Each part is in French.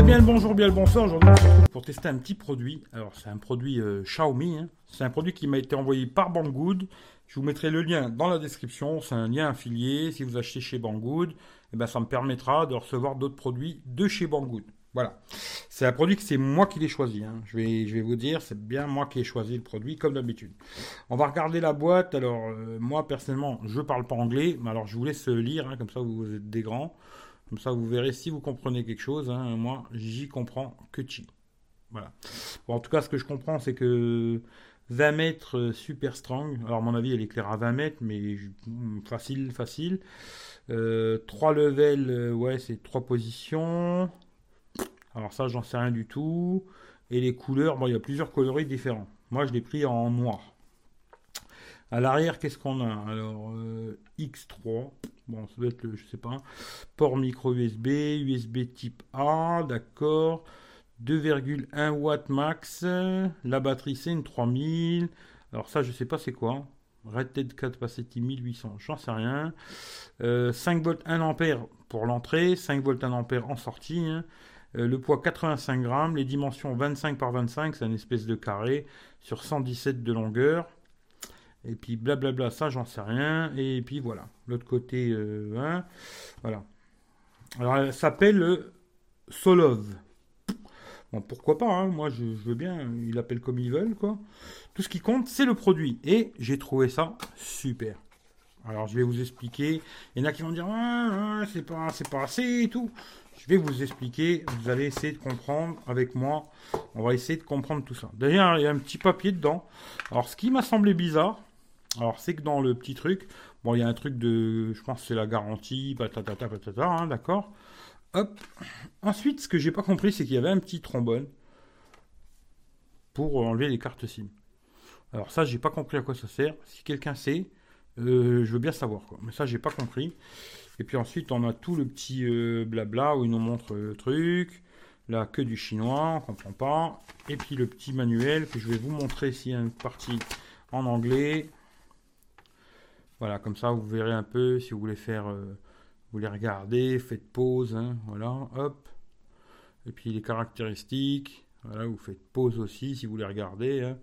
bien le bonjour, bien le bonsoir. Aujourd'hui, pour tester un petit produit. Alors, c'est un produit euh, Xiaomi. hein. C'est un produit qui m'a été envoyé par Banggood. Je vous mettrai le lien dans la description. C'est un lien affilié. Si vous achetez chez Banggood, eh ben, ça me permettra de recevoir d'autres produits de chez Banggood. Voilà. C'est un produit que c'est moi qui l'ai choisi. hein. Je, vais, je vais vous dire, c'est bien moi qui ai choisi le produit, comme d'habitude. On va regarder la boîte. Alors, euh, moi, personnellement, je parle pas anglais. Mais alors, je vous laisse lire. hein, comme ça, vous êtes des grands. Comme ça, vous verrez si vous comprenez quelque chose. hein. Moi, j'y comprends que chi. Voilà. Bon, en tout cas, ce que je comprends, c'est que 20 mètres euh, super strong. Alors, mon avis, elle éclaire à 20 mètres, mais hmm, facile, facile. Euh, 3 levels, euh, ouais, c'est 3 positions. Alors, ça, j'en sais rien du tout. Et les couleurs, bon, il y a plusieurs coloris différents. Moi, je l'ai pris en noir. À l'arrière, qu'est-ce qu'on a? Alors, euh, X3. Bon, ça doit être le, je sais pas. Port micro USB, USB type A, d'accord. 2,1 watts max. La batterie, c'est une 3000. Alors, ça, je sais pas c'est quoi? Rated Capacity 1800, j'en sais rien. Euh, 5 volts 1 ampère pour l'entrée, 5 volts 1 ampère en sortie. hein. Euh, le poids 85 grammes, les dimensions 25 par 25, c'est une espèce de carré sur 117 de longueur. Et puis blablabla, ça j'en sais rien. Et puis voilà, l'autre côté, euh, hein, voilà. Alors elle s'appelle euh, Solov. Bon, pourquoi pas, hein, moi je, veux bien, ils l'appellent comme ils veulent, quoi. Tout ce qui compte, c'est le produit. Et j'ai trouvé ça super. Alors je vais vous expliquer. Il y en a qui vont dire, c'est pas, c'est pas assez et tout. Je vais vous expliquer, vous allez essayer de comprendre avec moi. On va essayer de comprendre tout ça. D'ailleurs, il y a un petit papier dedans. Alors ce qui m'a semblé bizarre, alors, c'est que dans le petit truc, bon, il y a un truc de, je pense c'est la garantie, patatata, patata, hein, d'accord. Hop. Ensuite, ce que j'ai pas compris, c'est qu'il y avait un petit trombone pour enlever les cartes SIM. Alors ça, j'ai pas compris à quoi ça sert. Si quelqu'un sait, euh, je veux bien savoir, quoi. Mais ça, j'ai pas compris. Et puis ensuite, on a tout le petit euh, blabla où il nous montre le truc. Là, que du chinois, on comprend pas. Et puis le petit manuel que je vais vous montrer s'il y a une partie en anglais. Voilà, comme ça vous verrez un peu si vous voulez faire, euh, vous voulez regarder, faites pause, hein, voilà, hop. Et puis les caractéristiques, voilà, vous faites pause aussi si vous voulez regarder, hein.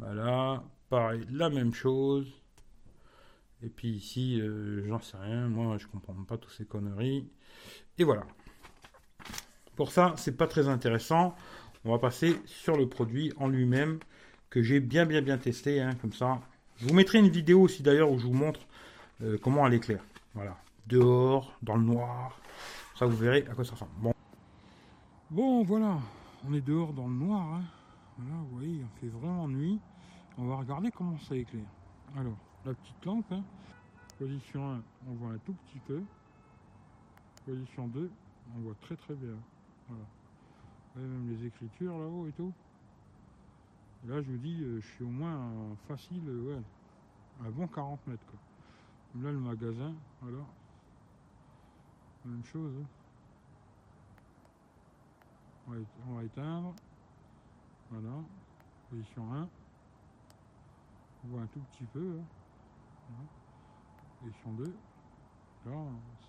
voilà, pareil, la même chose. Et puis ici, euh, j'en sais rien, moi je comprends pas toutes ces conneries. Et voilà. Pour ça, c'est pas très intéressant. On va passer sur le produit en lui-même que j'ai bien bien bien testé, hein, comme ça. Je vous mettrai une vidéo aussi d'ailleurs où je vous montre euh, comment elle éclaire. Voilà, dehors, dans le noir. Ça vous verrez à quoi ça ressemble. Bon, bon voilà, on est dehors dans le noir. hein. Voilà, vous voyez, il fait vraiment nuit. On va regarder comment ça éclaire. Alors, la petite lampe, hein. position 1, on voit un tout petit peu. Position 2, on voit très très bien. Voilà. Voyez même les écritures là-haut et tout. Là, je vous dis, euh, je suis au moins facile, euh, ouais, un bon 40 mètres. Quoi. Là, le magasin, voilà. Même chose. hein. On, va, éteindre. Voilà. Position 1. On voit un tout petit peu. hein. Position 2. Là,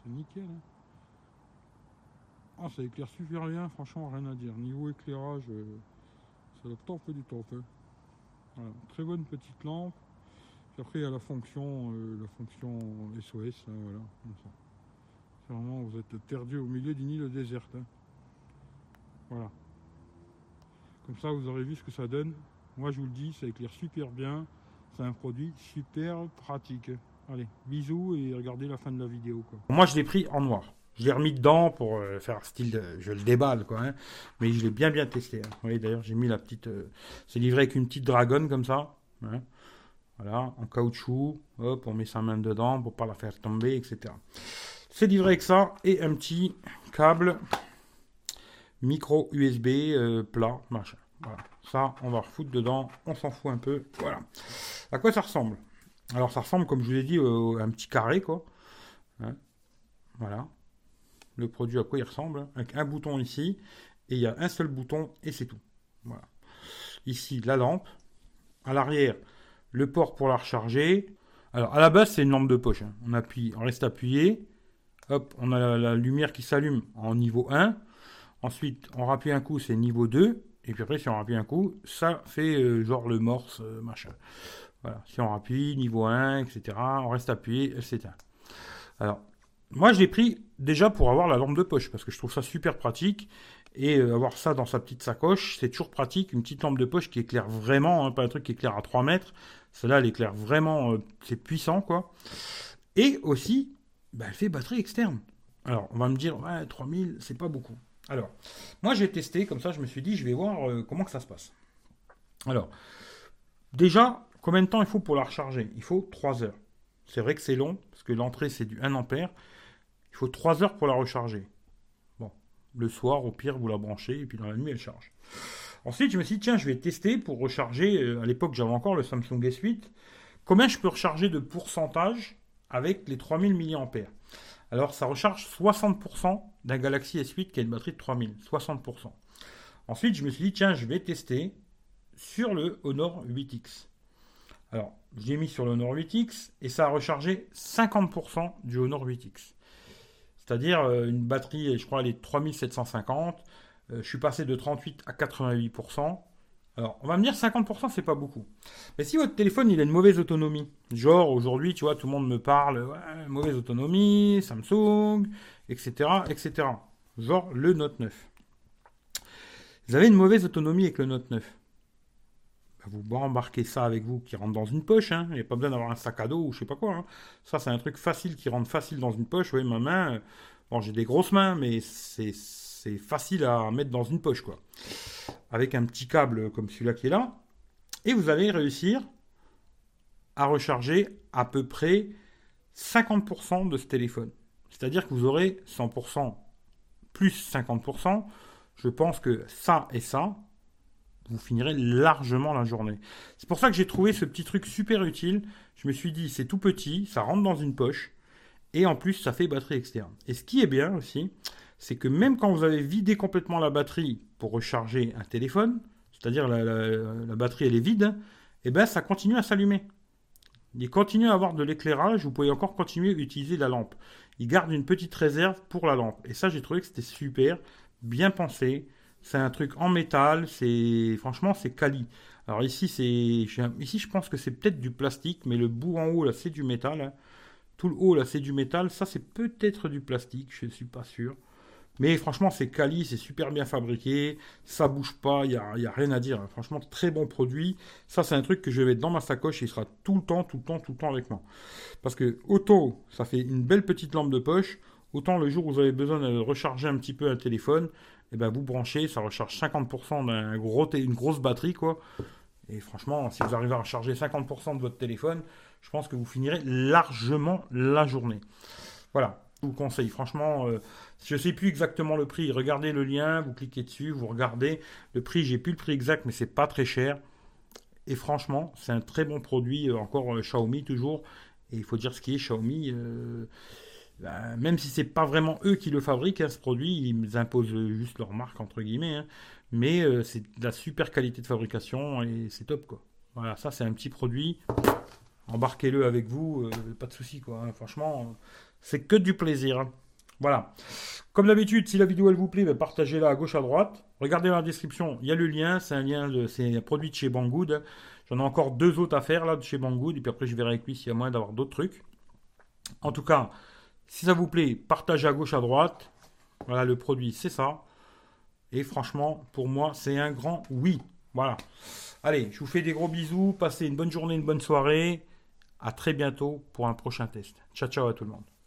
c'est nickel. hein. Ah, ça éclaire super bien, franchement, rien à dire. Niveau éclairage, euh, ça doit top du top. hein. Voilà, très bonne petite lampe. Puis après, il y a la fonction, euh, la fonction SOS, voilà. C'est vraiment, vous êtes perdu au milieu d'une île déserte. hein. Voilà. Comme ça, vous aurez vu ce que ça donne. Moi, je vous le dis, ça éclaire super bien. C'est un produit super pratique. Allez, bisous et regardez la fin de la vidéo. Moi, je l'ai pris en noir. Je l'ai remis dedans pour euh, faire style de, je le déballe quoi. hein. Mais je l'ai bien bien testé. hein. Vous voyez d'ailleurs, j'ai mis la petite, euh, c'est livré avec une petite dragonne comme ça. hein. Voilà, en caoutchouc. Hop, on met sa main dedans pour pas la faire tomber, etc. C'est livré avec ça et un petit câble micro USB euh, plat, machin. Voilà. Ça, on va refoutre dedans. On s'en fout un peu. Voilà. À quoi ça ressemble? Alors, ça ressemble, comme je vous l'ai dit, à un petit carré, quoi. Hein. Voilà. Le produit, à quoi il ressemble Avec un bouton ici. Et il y a un seul bouton et c'est tout. Voilà. Ici, la lampe. À l'arrière, le port pour la recharger. Alors, à la base, c'est une lampe de poche. hein. On appuie, on reste appuyé. Hop, on a la, la lumière qui s'allume en niveau 1. Ensuite, on rappuie un coup, c'est niveau 2. Et puis après, si on rappuie un coup, ça fait euh, genre le morse, euh, machin. Voilà. Si on rappuie, niveau 1, etc., on reste appuyé, elle s'éteint. Alors, moi, je l'ai pris déjà pour avoir la lampe de poche, parce que je trouve ça super pratique. Et euh, avoir ça dans sa petite sacoche, c'est toujours pratique. Une petite lampe de poche qui éclaire vraiment, hein, pas un truc qui éclaire à 3 mètres. Celle-là, elle éclaire vraiment, c'est puissant, quoi. Et aussi, bah, elle fait batterie externe. Alors, on va me dire, ouais, 3000, c'est pas beaucoup. Alors, moi j'ai testé, comme ça je me suis dit, je vais voir euh, comment que ça se passe. Alors, déjà, combien de temps il faut pour la recharger? Il faut 3 heures. C'est vrai que c'est long, parce que l'entrée c'est du 1 ampère. Faut 3 heures pour la recharger. Bon, le soir, au pire, vous la branchez, et puis dans la nuit, elle charge. Ensuite, je me suis dit, tiens, je vais tester pour recharger. Euh, à l'époque, j'avais encore le Samsung S8. Combien je peux recharger de pourcentage avec les 3000 mAh alors ça recharge 60% d'un Galaxy S8 qui a une batterie de 3000. 60%. Ensuite, je me suis dit, tiens, je vais tester sur le Honor 8X. Alors, j'ai mis sur le Honor 8X et ça a rechargé 50% du Honor 8X. C'est-à-dire euh, une batterie, je crois, elle est 3750. Euh, je suis passé de 38 à 88%. Alors, on va me dire 50%, c'est pas beaucoup. Mais si votre téléphone, il a une mauvaise autonomie, genre aujourd'hui, tu vois, tout le monde me parle, mauvaise autonomie, Samsung, etc., etc. Genre le Note 9. Vous avez une mauvaise autonomie avec le Note 9. Bah, vous embarquez ça avec vous qui rentre dans une poche. Hein. Il n'y a pas besoin d'avoir un sac à dos ou je sais pas quoi. Hein. Ça, c'est un truc facile qui rentre facile dans une poche. Vous voyez, ma main, euh, bon, j'ai des grosses mains, mais c'est facile à mettre dans une poche, quoi avec un petit câble comme celui-là qui est là, et vous allez réussir à recharger à peu près 50% de ce téléphone. C'est-à-dire que vous aurez 100% plus 50%. Je pense que ça et ça, vous finirez largement la journée. C'est pour ça que j'ai trouvé ce petit truc super utile. Je me suis dit, c'est tout petit, ça rentre dans une poche, et en plus, ça fait batterie externe. Et ce qui est bien aussi, c'est que même quand vous avez vidé complètement la batterie pour recharger un téléphone, c'est-à-dire la, batterie elle est vide, et eh ben ça continue à s'allumer. Il continue à avoir de l'éclairage, vous pouvez encore continuer à utiliser la lampe. Il garde une petite réserve pour la lampe. Et ça, j'ai trouvé que c'était super, bien pensé. C'est un truc en métal, c'est franchement c'est quali. Alors ici c'est ici je pense que c'est peut-être du plastique, mais le bout en haut là c'est du métal. Hein. Tout le haut là c'est du métal, ça c'est peut-être du plastique, je ne suis pas sûr. Mais franchement, c'est quali, c'est super bien fabriqué, ça bouge pas, il n'y a, a, rien à dire. Franchement, très bon produit. Ça, c'est un truc que je vais mettre dans ma sacoche et il sera tout le temps, tout le temps, tout le temps avec moi. Parce que autant ça fait une belle petite lampe de poche, autant le jour où vous avez besoin de recharger un petit peu un téléphone, eh ben vous branchez, ça recharge 50% d'une gros grosse batterie, quoi. Et franchement, si vous arrivez à recharger 50% de votre téléphone, je pense que vous finirez largement la journée. Voilà vous conseille. Franchement, euh, je ne sais plus exactement le prix. Regardez le lien, vous cliquez dessus, vous regardez. Le prix, j'ai plus le prix exact, mais c'est pas très cher. Et franchement, c'est un très bon produit. Euh, encore euh, Xiaomi toujours. Et il faut dire ce qui est Xiaomi. Ben, même si c'est pas vraiment eux qui le fabriquent, hein, ce produit, ils imposent juste leur marque entre guillemets. Hein. mais c'est de la super qualité de fabrication et c'est top quoi. Voilà, ça c'est un petit produit. Embarquez-le avec vous, pas de souci quoi. Hein. Franchement c'est que du plaisir. Voilà. Comme d'habitude, si la vidéo elle vous plaît, ben, partagez-la à gauche à droite. Regardez dans la description, il y a le lien. C'est un lien c'est un produit de chez Banggood. J'en ai encore deux autres à faire là de chez Banggood. Et puis après, je verrai avec lui s'il y a moyen d'avoir d'autres trucs. En tout cas, si ça vous plaît, partagez à gauche à droite. Voilà, le produit, c'est ça. Et franchement, pour moi, c'est un grand oui. Voilà. Allez, je vous fais des gros bisous. Passez une bonne journée, une bonne soirée. À très bientôt pour un prochain test. Ciao, ciao à tout le monde.